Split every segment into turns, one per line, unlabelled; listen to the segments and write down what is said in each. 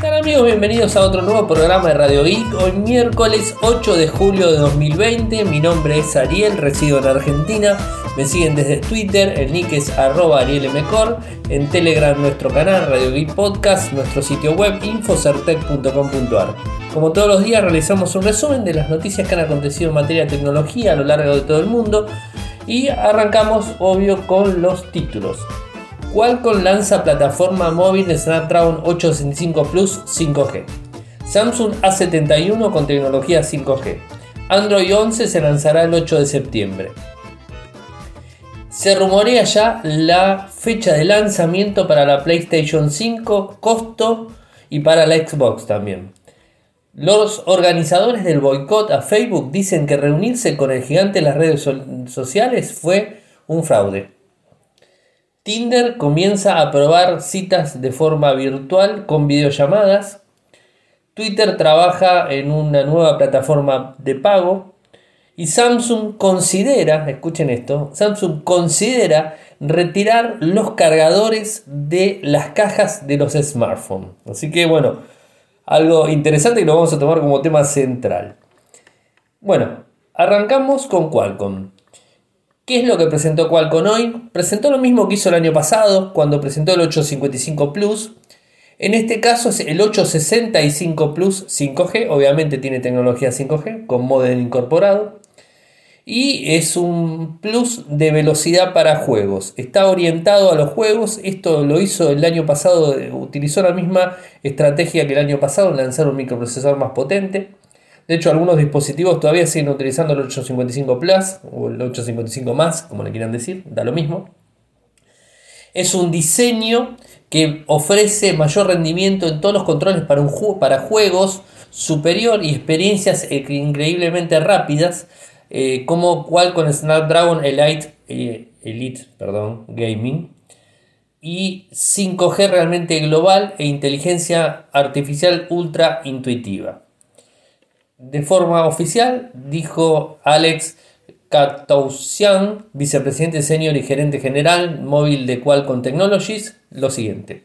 tal amigos? Bienvenidos a otro nuevo programa de Radio Geek. Hoy miércoles 8 de julio de 2020. Mi nombre es Ariel, resido en Argentina. Me siguen desde Twitter, el nick es arroba arielmcor. En Telegram nuestro canal Radio Geek Podcast, nuestro sitio web infocertec.com.ar. Como todos los días realizamos un resumen de las noticias que han acontecido en materia de tecnología a lo largo de todo el mundo. Y arrancamos obvio con los títulos. Qualcomm lanza plataforma móvil Snapdragon 865 Plus 5G. Samsung A71 con tecnología 5G. Android 11 se lanzará el 8 de septiembre. Se rumorea ya la fecha de lanzamiento para la PlayStation 5, costo y para la Xbox también. Los organizadores del boicot a Facebook dicen que reunirse con el gigante de las redes sociales fue un fraude. Tinder comienza a probar citas de forma virtual con videollamadas. Twitter trabaja en una nueva plataforma de pago. Y Samsung considera, escuchen esto, Samsung considera retirar los cargadores de las cajas de los smartphones. Así que bueno, algo interesante que lo vamos a tomar como tema central. Bueno, arrancamos con Qualcomm. ¿Qué es lo que presentó Qualcomm hoy? Presentó lo mismo que hizo el año pasado cuando presentó el 855 Plus. En este caso es el 865 Plus 5G, obviamente tiene tecnología 5G con modem incorporado. Y es un plus de velocidad para juegos. Está orientado a los juegos. Esto lo hizo el año pasado, utilizó la misma estrategia que el año pasado, lanzar un microprocesador más potente. De hecho, algunos dispositivos todavía siguen utilizando el 855 Plus o el 855 más, como le quieran decir, da lo mismo. Es un diseño que ofrece mayor rendimiento en todos los controles para, juegos superior y experiencias increíblemente rápidas, eh, como cual con Snapdragon Elite, eh, Elite perdón, Gaming y 5G realmente global e inteligencia artificial ultra intuitiva. De forma oficial, dijo Alex Katousian, vicepresidente senior y gerente general móvil de Qualcomm Technologies, lo siguiente.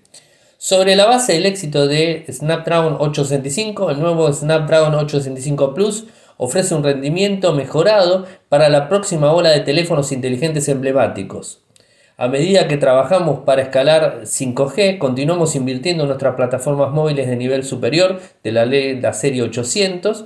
Sobre la base del éxito de Snapdragon 865, el nuevo Snapdragon 865 Plus ofrece un rendimiento mejorado para la próxima ola de teléfonos inteligentes emblemáticos. A medida que trabajamos para escalar 5G, continuamos invirtiendo en nuestras plataformas móviles de nivel superior de la, la serie 800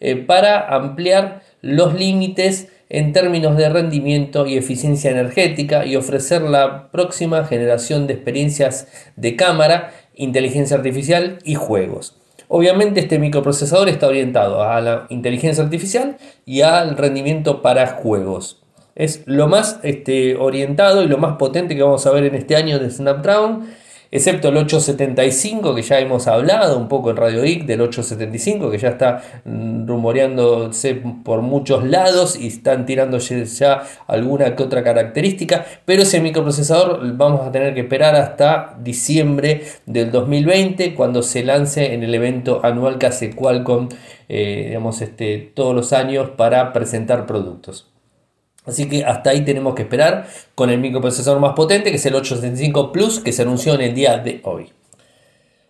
eh, para ampliar los límites en términos de rendimiento y eficiencia energética y ofrecer la próxima generación de experiencias de cámara, inteligencia artificial y juegos. Obviamente este microprocesador está orientado a la inteligencia artificial y al rendimiento para juegos. Es lo más este, orientado y lo más potente que vamos a ver en este año de Snapdragon excepto el 875 que ya hemos hablado un poco en Radio Geek del 875 que ya está mm, rumoreándose por muchos lados y están tirando ya alguna que otra característica, pero ese microprocesador vamos a tener que esperar hasta diciembre del 2020 cuando se lance en el evento anual que hace Qualcomm eh, digamos, este, todos los años para presentar productos. Así que hasta ahí tenemos que esperar con el microprocesador más potente, que es el 865 Plus, que se anunció en el día de hoy.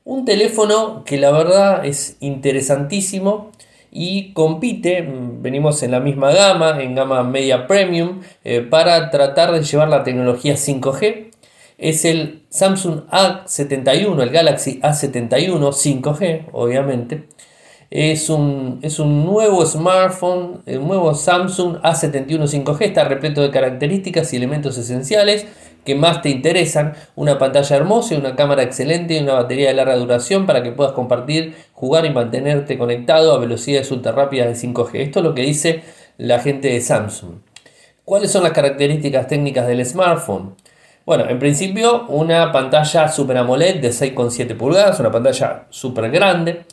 Un teléfono que la verdad es interesantísimo y compite, mm, venimos en la misma gama, en gama media premium, eh, para tratar de llevar la tecnología 5G. Es el Samsung A71, el Galaxy A71 5G, obviamente es un, es un nuevo smartphone, el nuevo Samsung A71 5G, está repleto de características y elementos esenciales que más te interesan, una pantalla hermosa, una cámara excelente y una batería de larga duración para que puedas compartir, jugar y mantenerte conectado a velocidades ultra rápidas de 5G. Esto es lo que dice la gente de Samsung. ¿Cuáles son las características técnicas del smartphone? Bueno, en principio una pantalla Super AMOLED de 6,7 pulgadas, una pantalla súper grande,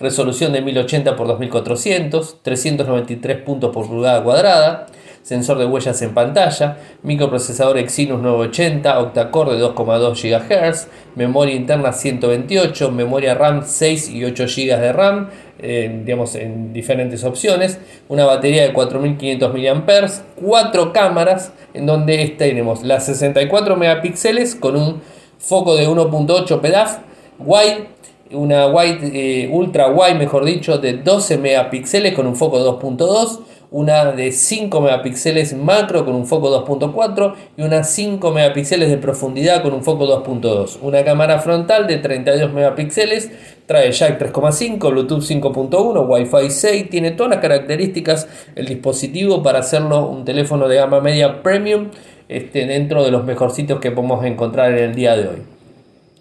resolución de 1080 x 2400, 393 puntos por pulgada cuadrada, sensor de huellas en pantalla, microprocesador Exynos 980, octa-core de 2,2 GHz, memoria interna 128, memoria RAM 6 y 8 GB de RAM, eh, digamos en diferentes opciones, una batería de 4500 mAh, cuatro cámaras en donde tenemos las 64 megapíxeles con un foco de 1.8 pedaf, wide una wide, eh, ultra wide, mejor dicho, de 12 megapíxeles con un foco 2.2 una de 5 megapíxeles macro con un foco 2.4 y una 5 megapíxeles de profundidad con un foco 2.2. Una cámara frontal de 32 megapíxeles, trae jack 3.5, Bluetooth 5.1, Wi-Fi 6, tiene todas las características el dispositivo para hacerlo un teléfono de gama media premium este, dentro de los mejorcitos que podemos encontrar en el día de hoy.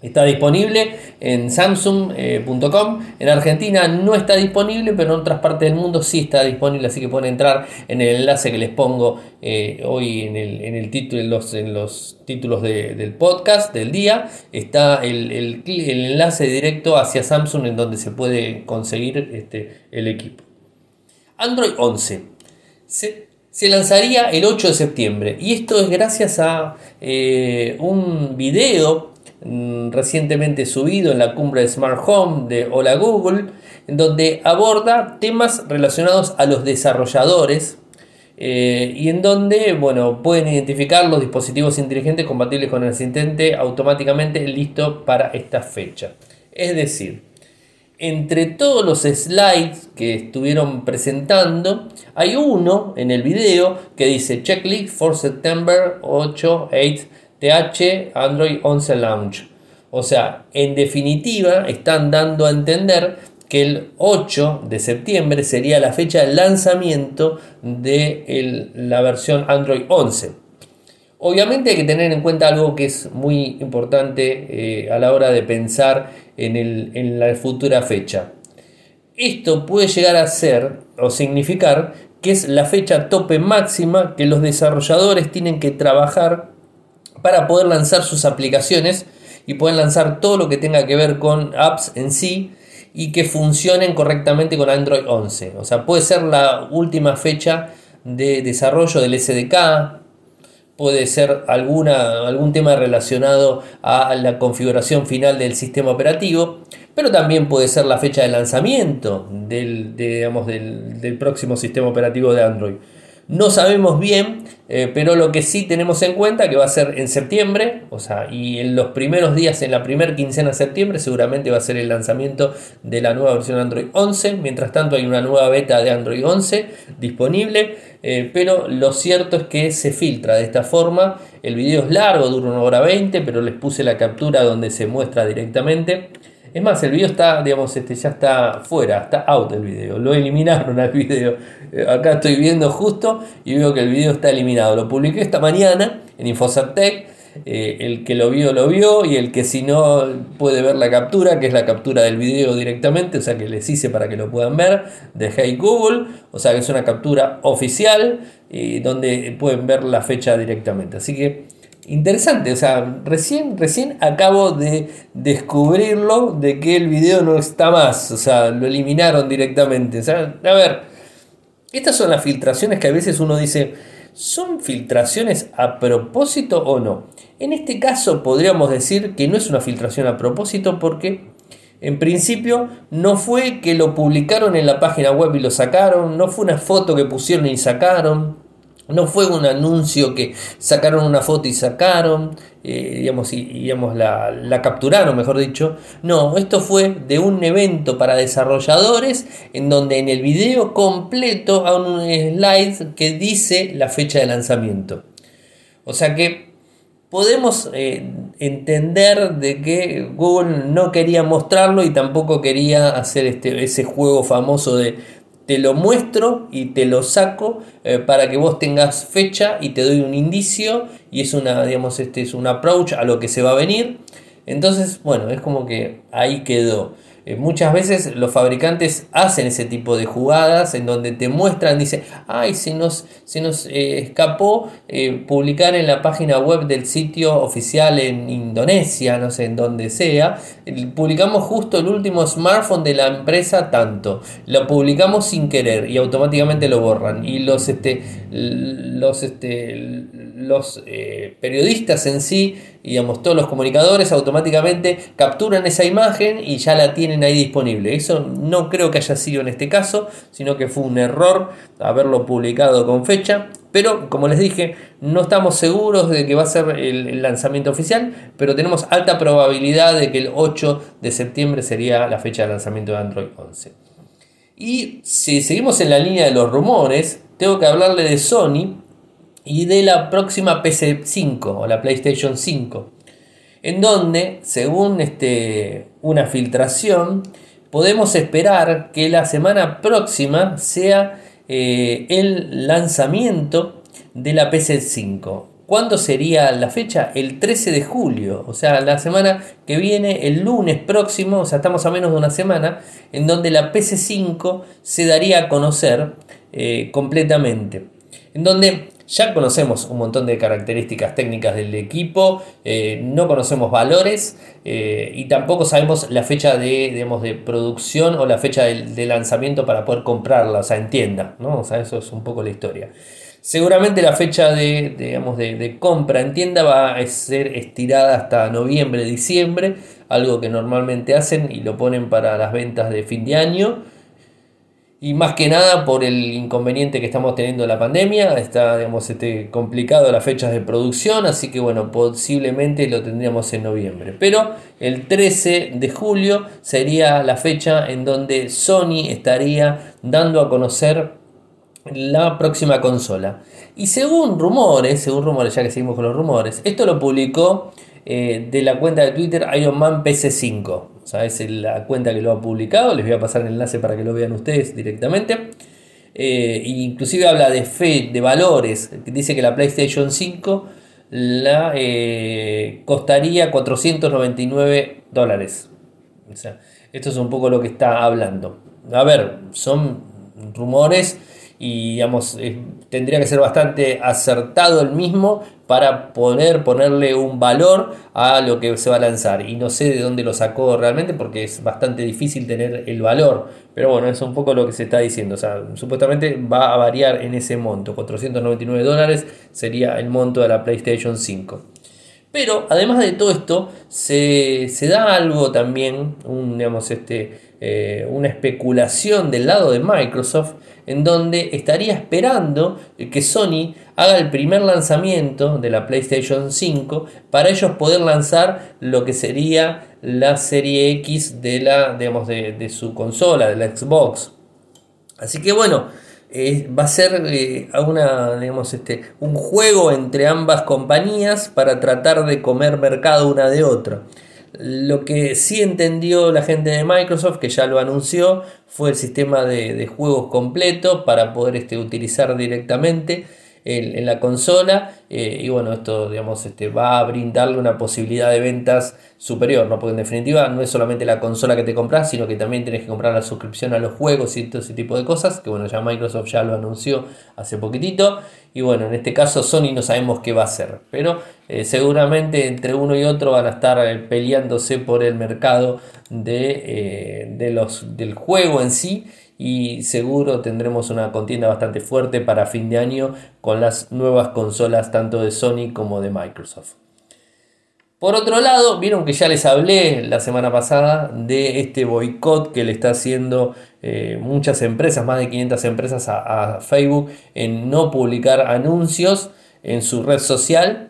Está disponible en samsung.com. En Argentina no está disponible, pero en otras partes del mundo sí está disponible, así que pueden entrar en el enlace que les pongo eh, hoy en el, título, en los, en los títulos del podcast del día. Está el, el, enlace directo hacia Samsung en donde se puede conseguir este, el equipo. Android 11. Se, lanzaría el 8 de septiembre y esto es gracias a eh, un video recientemente subido en la cumbre de Smart Home de Hola Google, en donde aborda temas relacionados a los desarrolladores eh, y en donde bueno, pueden identificar los dispositivos inteligentes compatibles con el asistente automáticamente listo para esta fecha. Es decir, entre todos los slides que estuvieron presentando, hay uno en el video que dice Checklist for September 8, 8 TH Android 11 Launch. O sea, en definitiva, están dando a entender que el 8 de septiembre sería la fecha de lanzamiento de la versión Android 11. Obviamente hay que tener en cuenta algo que es muy importante eh, a la hora de pensar en, en la futura fecha. Esto puede llegar a ser o significar que es la fecha tope máxima que los desarrolladores tienen que trabajar para poder lanzar sus aplicaciones y poder lanzar todo lo que tenga que ver con apps en sí y que funcionen correctamente con Android 11. O sea, puede ser la última fecha de desarrollo del SDK, puede ser alguna, algún tema relacionado a la configuración final del sistema operativo, pero también puede ser la fecha de lanzamiento del, del, del próximo sistema operativo de Android. No sabemos bien, eh, pero lo que sí tenemos en cuenta que va a ser en septiembre, o sea, y en los primeros días, en la primera quincena de septiembre, seguramente va a ser el lanzamiento de la nueva versión Android 11. Mientras tanto, hay una nueva beta de Android 11 disponible, eh, pero lo cierto es que se filtra de esta forma. El video es largo, dura una hora 20, pero les puse la captura donde se muestra directamente. Es más, el video está, digamos, este, ya está fuera, está out el video, lo eliminaron al video. Eh, acá estoy viendo justo y veo que el video está eliminado. Lo publiqué esta mañana en Infocertec. Eh, el que lo vio, lo vio, y el que si no puede ver la captura, que es la captura del video directamente, o sea que les hice para que lo puedan ver, de Hey Google, o sea que es una captura oficial, y donde pueden ver la fecha directamente. Así que interesante, o sea, recién, recién acabo de descubrirlo de que el video no está más, o sea, lo eliminaron directamente. A ver, estas son las filtraciones que a veces uno dice, ¿son filtraciones a propósito o no? En este caso podríamos decir que no es una filtración a propósito porque en principio no fue que lo publicaron en la página web y lo sacaron, no fue una foto que pusieron y sacaron, no fue un anuncio que sacaron una foto y sacaron, eh, digamos, y, digamos la, capturaron, mejor dicho. No, esto fue de un evento para desarrolladores en donde en el video completo hay un slide que dice la fecha de lanzamiento. O sea que podemos eh, entender de que Google no quería mostrarlo y tampoco quería hacer este, ese juego famoso de te lo muestro y te lo saco eh, para que vos tengas fecha y te doy un indicio y es una, digamos, este es un approach a lo que se va a venir. Entonces, bueno, es como que ahí quedó. Eh, muchas veces los fabricantes hacen ese tipo de jugadas en donde te muestran, dice, ay, se nos, nos eh, escapó eh, publicar en la página web del sitio oficial en Indonesia, no sé, en donde sea, publicamos justo el último smartphone de la empresa tanto, lo publicamos sin querer y automáticamente lo borran. Y los, este, los, este, los periodistas en sí, digamos, todos los comunicadores automáticamente capturan esa imagen y ya la tienen ahí disponible. Eso no creo que haya sido en este caso, sino que fue un error haberlo publicado con fecha. Pero como les dije, no estamos seguros de que va a ser el, lanzamiento oficial, pero tenemos alta probabilidad de que el 8 de septiembre sería la fecha de lanzamiento de Android 11. Y si seguimos en la línea de los rumores, tengo que hablarle de Sony y de la próxima PC5 o la PlayStation 5, en donde, según este, una filtración, podemos esperar que la semana próxima sea eh, el lanzamiento de la PC5. ¿Cuándo sería la fecha? El 13 de julio, o sea, la semana que viene, el lunes próximo, o sea, estamos a menos de una semana, en donde la PC5 se daría a conocer eh, completamente. En donde ya conocemos un montón de características técnicas del equipo, eh, no conocemos valores eh, y tampoco sabemos la fecha de, de producción o la fecha de, lanzamiento para poder comprarla, o en tienda, ¿no? O sea, eso es un poco la historia. Seguramente la fecha de, de, compra en tienda va a ser estirada hasta noviembre, diciembre, algo que normalmente hacen y lo ponen para las ventas de fin de año. Y más que nada por el inconveniente que estamos teniendo la pandemia, está digamos, este, complicado las fechas de producción, así que bueno, posiblemente lo tendríamos en noviembre. Pero el 13 de julio sería la fecha en donde Sony estaría dando a conocer la próxima consola. Y según rumores, según rumores, ya que seguimos con los rumores, esto lo publicó eh, de la cuenta de Twitter Ironman PC5. O sea, es la cuenta que lo ha publicado. Les voy a pasar el enlace para que lo vean ustedes directamente. Eh, inclusive habla de fe, de valores. Dice que la PlayStation 5 la eh, costaría 499 dólares. O sea, esto es un poco lo que está hablando. A ver, son rumores y digamos, tendría que ser bastante acertado el mismo para poder ponerle un valor a lo que se va a lanzar. Y no sé de dónde lo sacó realmente porque es bastante difícil tener el valor. Pero bueno, es un poco lo que se está diciendo. O sea, supuestamente va a variar en ese monto. 499 dólares sería el monto de la PlayStation 5. Pero además de todo esto, se, da algo también, un, digamos, este, eh, una especulación del lado de Microsoft en donde estaría esperando que Sony haga el primer lanzamiento de la PlayStation 5 para ellos poder lanzar lo que sería la serie X de, la, de, su consola, de la Xbox. Así que bueno, eh, va a ser eh, una, este, un juego entre ambas compañías para tratar de comer mercado una de otra. Lo que sí entendió la gente de Microsoft, que ya lo anunció, fue el sistema de, juegos completo para poder este, utilizar directamente en, la consola eh, y bueno, esto digamos, este, va a brindarle una posibilidad de ventas superior, ¿no? porque en definitiva no es solamente la consola que te compras, sino que también tienes que comprar la suscripción a los juegos y todo ese tipo de cosas, que bueno, ya Microsoft ya lo anunció hace poquitito y bueno, en este caso Sony no sabemos qué va a hacer, pero eh, seguramente entre uno y otro van a estar eh, peleándose por el mercado de, de los, del juego en sí y seguro tendremos una contienda bastante fuerte para fin de año con las nuevas consolas tanto de Sony como de Microsoft. Por otro lado, vieron que ya les hablé la semana pasada de este boicot que le está haciendo eh, muchas empresas, más de 500 empresas a, Facebook en no publicar anuncios en su red social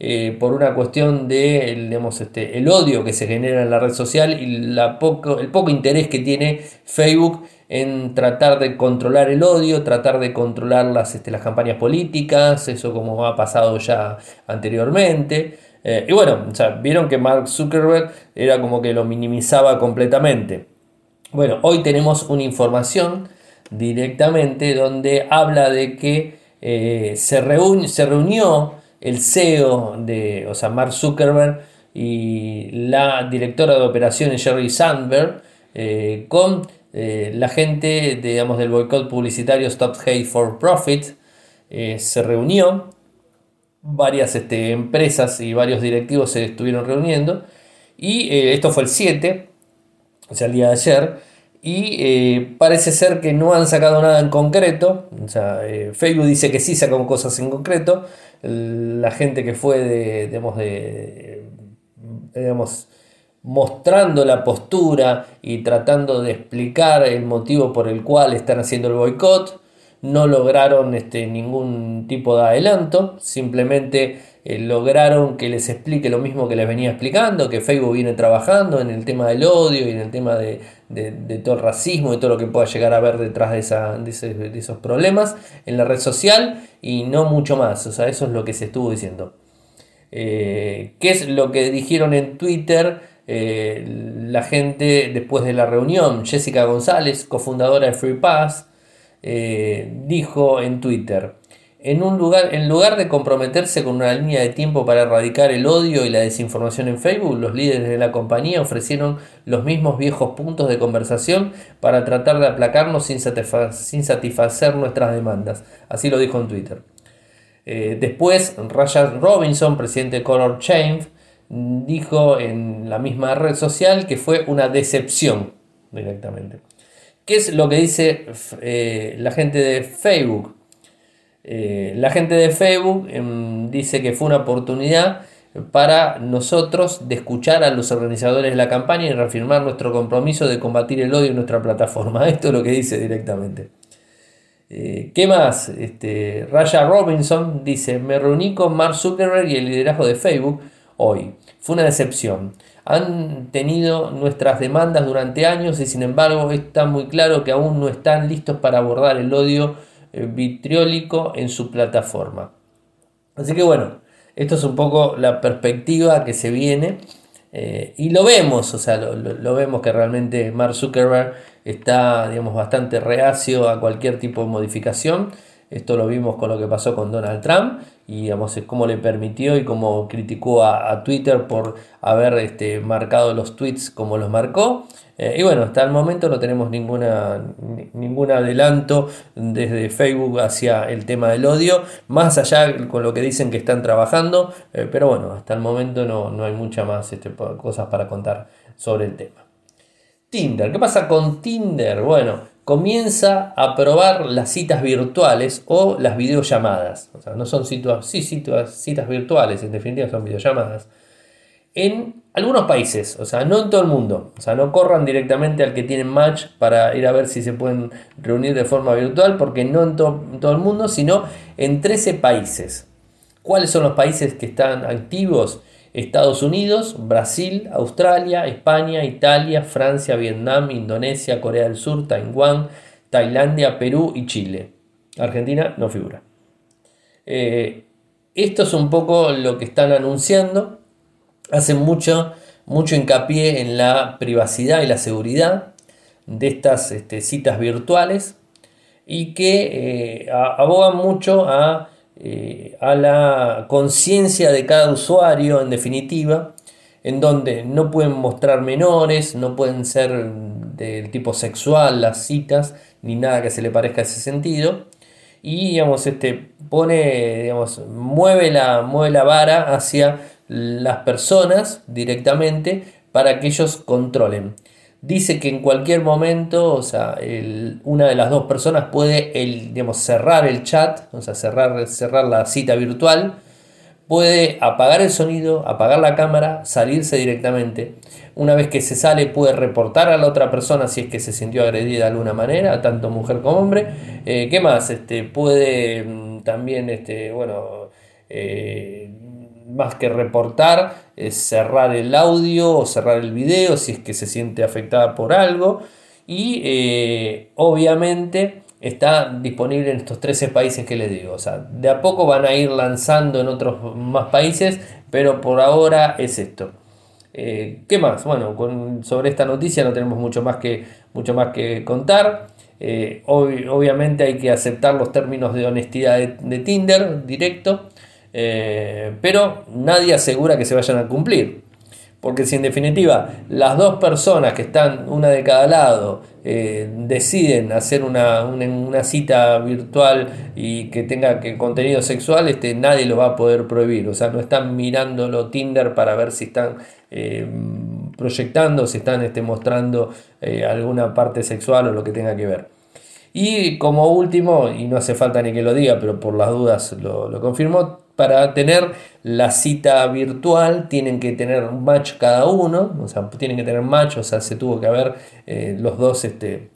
eh, por una cuestión de este, el odio que se genera en la red social y la poco, el poco interés que tiene Facebook en tratar de controlar el odio, tratar de controlar las, este, las campañas políticas, eso como ha pasado ya anteriormente. Eh, y bueno, vieron que Mark Zuckerberg era como que lo minimizaba completamente. Bueno, hoy tenemos una información directamente donde habla de que eh, se, se reunió el CEO de, o sea, Mark Zuckerberg y la directora de operaciones Jerry Sandberg eh, con eh, la gente digamos, del boicot publicitario Stop Hate for Profit eh, se reunió, varias este, empresas y varios directivos se estuvieron reuniendo. Y esto fue el 7, o sea, el día de ayer, y parece ser que no han sacado nada en concreto, o sea, Facebook dice que sí sacó cosas en concreto, la gente que fue de, digamos, de, digamos, mostrando la postura y tratando de explicar el motivo por el cual están haciendo el boicot. no lograron este, ningún tipo de adelanto, simplemente eh, lograron que les explique lo mismo que les venía explicando, que Facebook viene trabajando en el tema del odio y en el tema de, todo el racismo y todo lo que pueda llegar a ver detrás de, esa, de, esos problemas en la red social y no mucho más, o sea, eso es lo que se estuvo diciendo. Eh, ¿Qué es lo que dijeron en Twitter? Eh, la gente después de la reunión, Jessica González, cofundadora de Free Pass, dijo en Twitter, en, un lugar, en lugar de comprometerse con una línea de tiempo para erradicar el odio y la desinformación en Facebook, los líderes de la compañía ofrecieron los mismos viejos puntos de conversación para tratar de aplacarnos sin, satisfacer nuestras demandas. Así lo dijo en Twitter. Eh, después, Ryan Robinson, presidente de Color Change, dijo en la misma red social que fue una decepción directamente. ¿Qué es lo que dice eh, la gente de Facebook? Eh, la gente de Facebook em, dice que fue una oportunidad para nosotros de escuchar a los organizadores de la campaña y reafirmar nuestro compromiso de combatir el odio en nuestra plataforma. Esto es lo que dice directamente. Eh, ¿Qué más? Este, Raya Robinson dice, me reuní con Mark Zuckerberg y el liderazgo de Facebook hoy. Fue una decepción. Han tenido nuestras demandas durante años y sin embargo está muy claro que aún no están listos para abordar el odio vitriólico en su plataforma. Así que bueno, esto es un poco la perspectiva que se viene eh, y lo vemos, o sea, lo, vemos que realmente Mark Zuckerberg está, digamos, bastante reacio a cualquier tipo de modificación. Esto lo vimos con lo que pasó con Donald Trump y digamos cómo le permitió y cómo criticó a, Twitter por haber este, marcado los tweets como los marcó. Eh, y bueno, hasta el momento no tenemos ninguna, ningún adelanto desde Facebook hacia el tema del odio, más allá con lo que dicen que están trabajando, eh, pero bueno, hasta el momento no, no hay muchas más este, cosas para contar sobre el tema. Tinder, ¿qué pasa con Tinder? Bueno, comienza a probar las citas virtuales o las videollamadas. O sea, no son citas, sí, citas, virtuales, en definitiva son videollamadas. En algunos países, o sea, no en todo el mundo. O sea, no corran directamente al que tienen match para ir a ver si se pueden reunir de forma virtual, porque no en, en todo el mundo, sino en 13 países. ¿Cuáles son los países que están activos? Estados Unidos, Brasil, Australia, España, Italia, Francia, Vietnam, Indonesia, Corea del Sur, Taiwán, Tailandia, Perú y Chile. Argentina no figura. Eh, esto es un poco lo que están anunciando. Hacen mucho, mucho hincapié en la privacidad y la seguridad de estas este, citas virtuales y que eh, abogan mucho a eh, a la conciencia de cada usuario, en definitiva, en donde no pueden mostrar menores, no pueden ser del tipo sexual las citas, ni nada que se le parezca a ese sentido. Y digamos, este, pone, digamos, mueve la, mueve la vara hacia las personas directamente para que ellos controlen dice que en cualquier momento, o sea, una de las dos personas puede digamos, cerrar el chat, o sea, cerrar, cerrar la cita virtual, puede apagar el sonido, apagar la cámara, salirse directamente. Una vez que se sale puede reportar a la otra persona si es que se sintió agredida de alguna manera, tanto mujer como hombre. Eh, ¿Qué más? Este, puede mm, también, este, bueno, eh, más que reportar, es cerrar el audio o cerrar el video si es que se siente afectada por algo. Y eh, obviamente está disponible en estos 13 países que les digo. O sea, de a poco van a ir lanzando en otros más países, pero por ahora es esto. Eh, ¿Qué más? Bueno, sobre esta noticia no tenemos mucho más que, mucho más que contar. Eh, obviamente hay que aceptar los términos de honestidad de Tinder directo. Eh, pero nadie asegura que se vayan a cumplir. Porque si en definitiva las dos personas que están una de cada lado eh, deciden hacer una, cita virtual y que tenga que contenido sexual, este, nadie lo va a poder prohibir. O sea, no están mirándolo Tinder para ver si están eh, proyectando, si están este, mostrando alguna parte sexual o lo que tenga que ver. Y como último, y no hace falta ni que lo diga, pero por las dudas lo, lo confirmo, para tener la cita virtual tienen que tener un match cada uno, o sea, tienen que tener match, o sea, se tuvo que haber eh, los dos, este,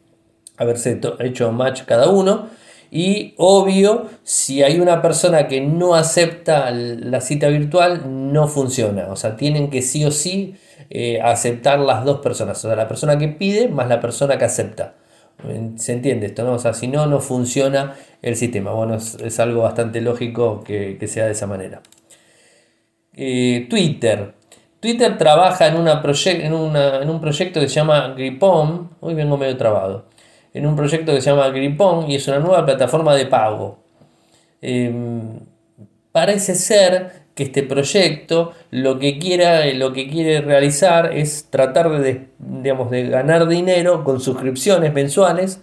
haberse hecho match cada uno. Y obvio, si hay una persona que no acepta la cita virtual, no funciona. O sea, tienen que sí o sí eh, aceptar las dos personas. O sea, la persona que pide más la persona que acepta. ¿Se entiende esto? No? O sea, si no, no funciona el sistema. Bueno, es, algo bastante lógico que, sea de esa manera. Eh, Twitter. Twitter trabaja en, una en, un proyecto que se llama Gripon. Hoy vengo medio trabado. En un proyecto que se llama Gripon y es una nueva plataforma de pago. Em, parece ser que este proyecto lo que, quiera, lo que quiere realizar es tratar de, digamos, de ganar dinero con suscripciones mensuales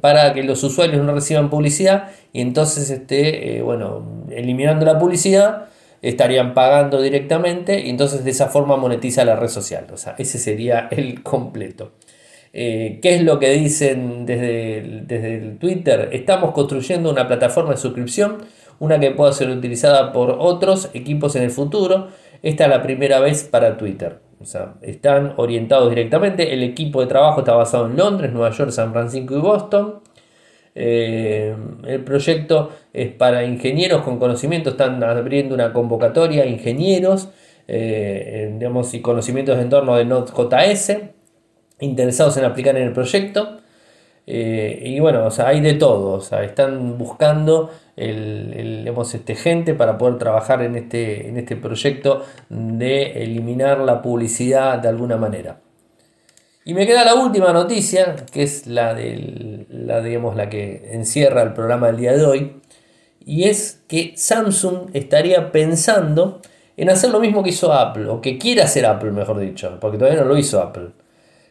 para que los usuarios no reciban publicidad y entonces este, eh, bueno, eliminando la publicidad estarían pagando directamente y entonces de esa forma monetiza la red social. O sea, ese sería el completo. Eh, ¿Qué es lo que dicen desde desde el Twitter? Estamos construyendo una plataforma de suscripción una que pueda ser utilizada por otros equipos en el futuro. Esta es la primera vez para Twitter. O sea, están orientados directamente. El equipo de trabajo está basado en Londres, Nueva York, San Francisco y Boston. Eh, el proyecto es para ingenieros con conocimiento. Están abriendo una convocatoria ingenieros eh, digamos, y conocimientos en torno de Node.js interesados en aplicar en el proyecto. Eh, y bueno, o sea, hay de todo. O sea, están buscando el, este, gente para poder trabajar en este, en este proyecto de eliminar la publicidad de alguna manera. Y me queda la última noticia, que es la, del, la, digamos, la que encierra el programa del día de hoy, y es que Samsung estaría pensando en hacer lo mismo que hizo Apple, o que quiere hacer Apple, mejor dicho, porque todavía no lo hizo Apple.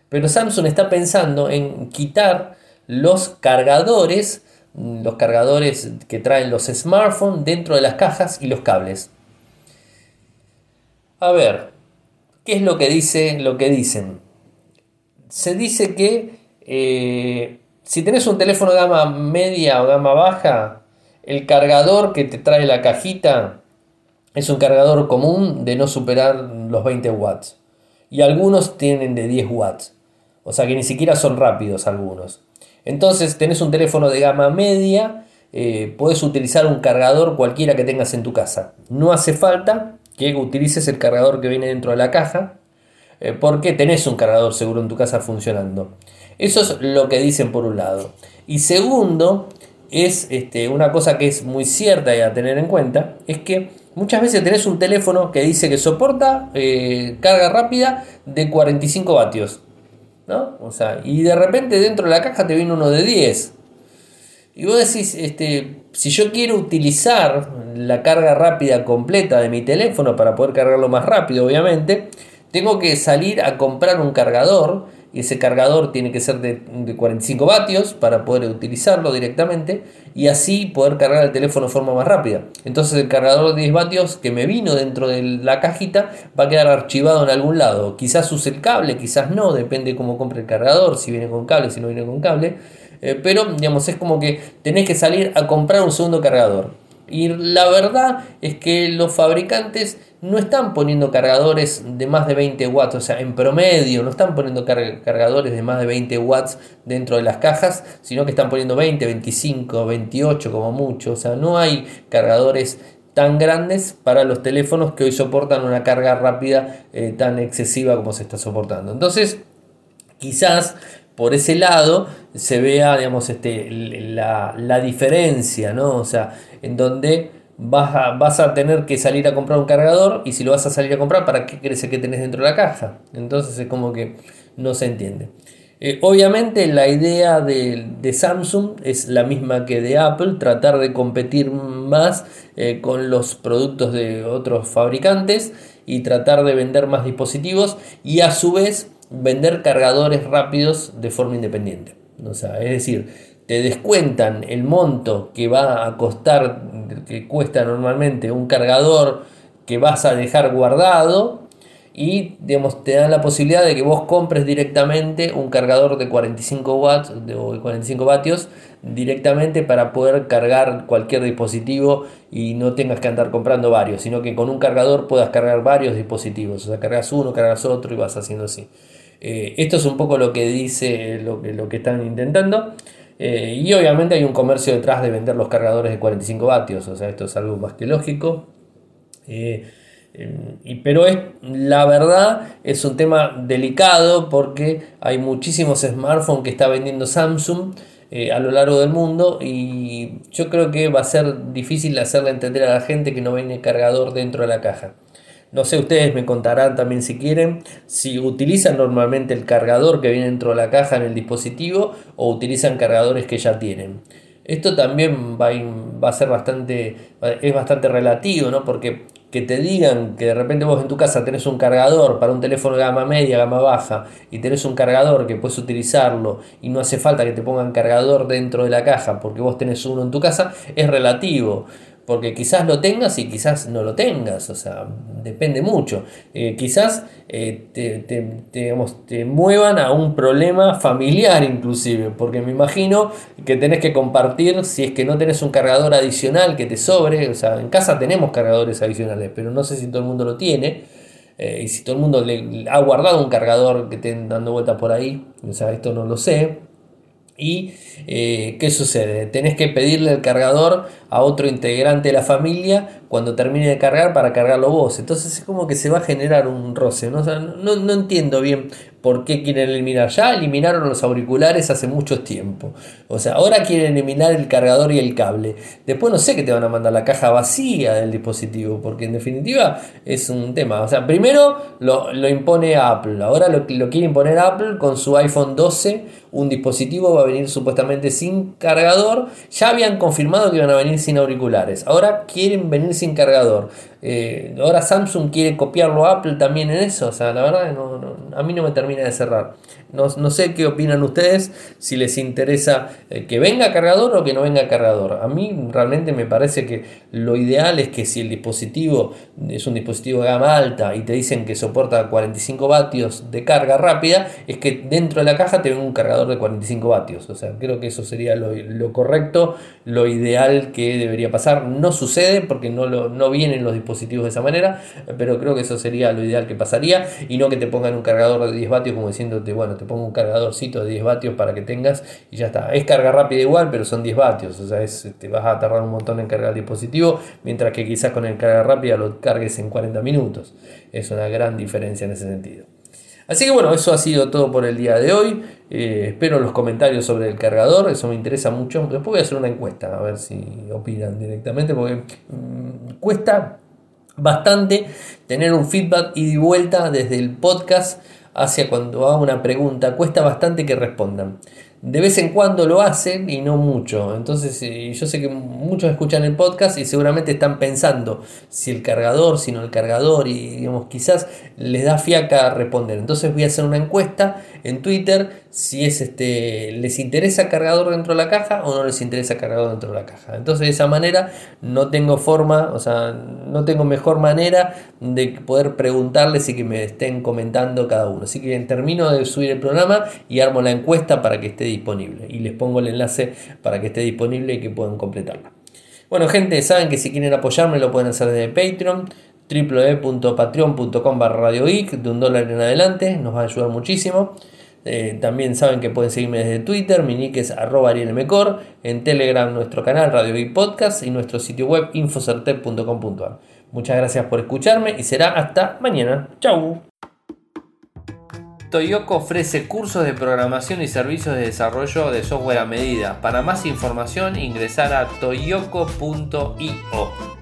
Pero Samsung está pensando en quitar los cargadores los cargadores que traen los smartphones dentro de las cajas y los cables. A ver, ¿qué es lo que dice lo que dicen? Se dice que eh, si tenés un teléfono de gama media o gama baja, el cargador que te trae la cajita es un cargador común de no superar los 20 watts. Y algunos tienen de 10 watts. O sea que ni siquiera son rápidos algunos. Entonces tenés un teléfono de gama media, eh, puedes utilizar un cargador cualquiera que tengas en tu casa. No hace falta que utilices el cargador que viene dentro de la caja, eh, porque tenés un cargador seguro en tu casa funcionando. Eso es lo que dicen por un lado. Y segundo, es este, una cosa que es muy cierta y a tener en cuenta, es que muchas veces tenés un teléfono que dice que soporta eh, carga rápida de 45 vatios. O sea, y de repente dentro de la caja te viene uno de 10. Y vos decís, este, si yo quiero utilizar la carga rápida completa de mi teléfono para poder cargarlo más rápido, obviamente, tengo que salir a comprar un cargador y ese cargador tiene que ser de, 45 vatios para poder utilizarlo directamente y así poder cargar el teléfono de forma más rápida. Entonces el cargador de 10 vatios que me vino dentro de la cajita va a quedar archivado en algún lado. Quizás use el cable, quizás no, depende cómo compre el cargador, si viene con cable, si no viene con cable. Eh, pero digamos, es como que tenés que salir a comprar un segundo cargador. Y la verdad es que los fabricantes no están poniendo cargadores de más de 20 watts, o sea, en promedio, no están poniendo cargadores de más de 20 watts dentro de las cajas, sino que están poniendo 20, 25, 28 como mucho, o sea, no hay cargadores tan grandes para los teléfonos que hoy soportan una carga rápida eh, tan excesiva como se está soportando. Entonces, quizás por ese lado se vea, digamos, este, la, la diferencia, ¿no? O sea, en donde vas a, vas a tener que salir a comprar un cargador y si lo vas a salir a comprar, ¿para qué crees que tenés dentro de la caja? Entonces es como que no se entiende. Eh, obviamente la idea de, Samsung es la misma que de Apple, tratar de competir más eh, con los productos de otros fabricantes y tratar de vender más dispositivos y a su vez vender cargadores rápidos de forma independiente. O sea, es decir, te descuentan el monto que va a costar, que cuesta normalmente un cargador que vas a dejar guardado y digamos, te dan la posibilidad de que vos compres directamente un cargador de 45 watts o 45 vatios directamente para poder cargar cualquier dispositivo y no tengas que andar comprando varios, sino que con un cargador puedas cargar varios dispositivos, o sea, cargas uno, cargas otro y vas haciendo así. Eh, esto es un poco lo que dice, lo, lo que están intentando. Eh, y obviamente hay un comercio detrás de vender los cargadores de 45 vatios, o sea, esto es algo más que lógico. Eh, y, pero es, la verdad es un tema delicado porque hay muchísimos smartphones que está vendiendo Samsung eh, a lo largo del mundo y yo creo que va a ser difícil hacerle entender a la gente que no viene cargador dentro de la caja. No sé, ustedes me contarán también si quieren si utilizan normalmente el cargador que viene dentro de la caja en el dispositivo o utilizan cargadores que ya tienen. Esto también va a, ser bastante, es bastante relativo, ¿no? Porque que te digan que de repente vos en tu casa tenés un cargador para un teléfono de gama media, gama baja, y tenés un cargador que puedes utilizarlo y no hace falta que te pongan cargador dentro de la caja porque vos tenés uno en tu casa, es relativo porque quizás lo tengas y quizás no lo tengas, o sea, depende mucho. Eh, quizás eh, te, te, muevan a un problema familiar inclusive, porque me imagino que tenés que compartir, si es que no tenés un cargador adicional que te sobre, o sea, en casa tenemos cargadores adicionales, pero no sé si todo el mundo lo tiene. Eh, y si todo el mundo le ha guardado un cargador que estén dando vueltas por ahí, o sea, esto no lo sé. ¿Y qué sucede? Tenés que pedirle el cargador a otro integrante de la familia cuando termine de cargar para cargarlo vos. Entonces es como que se va a generar un roce. ¿no? no, entiendo bien por qué quieren eliminar. Ya eliminaron los auriculares hace mucho tiempo. O sea, ahora quieren eliminar el cargador y el cable. Después no sé qué te van a mandar la caja vacía del dispositivo, porque en definitiva es un tema. O sea, primero lo, impone Apple. Ahora lo, lo quiere imponer Apple con su iPhone 12. Un dispositivo va a venir supuestamente sin cargador. Ya habían confirmado que iban a venir sin auriculares. Ahora quieren venir sin cargador. Eh, ahora Samsung quiere copiarlo a Apple también en eso. O sea, la verdad, a mí no me termina de cerrar. No, sé qué opinan ustedes, si les interesa eh, que venga cargador o que no venga cargador. A mí realmente me parece que lo ideal es que si el dispositivo es un dispositivo de gama alta y te dicen que soporta 45 vatios de carga rápida, es que dentro de la caja te venga un cargador de 45 vatios. O sea, creo que eso sería lo, correcto, lo ideal que debería pasar. No sucede porque no, lo, no vienen los dispositivos de esa manera, pero creo que eso sería lo ideal que pasaría y no que te pongan un cargador de 10 vatios como diciéndote, bueno, te pongo un cargadorcito de 10 vatios para que tengas y ya está. Es carga rápida igual, pero son 10 vatios, o sea, es, te vas a tardar un montón en cargar el dispositivo, mientras que quizás con el carga rápida lo cargues en 40 minutos. Es una gran diferencia en ese sentido. Así que bueno, eso ha sido todo por el día de hoy. Eh, espero los comentarios sobre el cargador, eso me interesa mucho. Después voy a hacer una encuesta, a ver si opinan directamente, porque mm, cuesta bastante tener un feedback y de vuelta desde el podcast hacia cuando hago una pregunta, cuesta bastante que respondan. De vez en cuando lo hacen y no mucho. Entonces eh, yo sé que muchos escuchan el podcast y seguramente están pensando si el cargador, si no el cargador y digamos quizás les da fiaca responder. Entonces voy a hacer una encuesta en Twitter si es este les interesa cargador dentro de la caja o no les interesa cargador dentro de la caja. Entonces de esa manera no tengo forma, o sea, no tengo mejor manera de poder preguntarles y que me estén comentando cada uno. Así que termino de subir el programa y armo la encuesta para que esté disponible y les pongo el enlace para que esté disponible y que puedan completarla. Bueno, gente, saben que si quieren apoyarme lo pueden hacer desde Patreon www.patreon.com barra de un dólar en adelante, nos va a ayudar muchísimo. Eh, también saben que pueden seguirme desde Twitter, mi nick es arroba arielmecor, en Telegram nuestro canal Radio Geek Podcast y nuestro sitio web infocertep.com.ar. Muchas gracias por escucharme y será hasta mañana. Chau. Toyoko ofrece cursos de programación y servicios de desarrollo de software a medida. Para más información ingresar a toyoko.io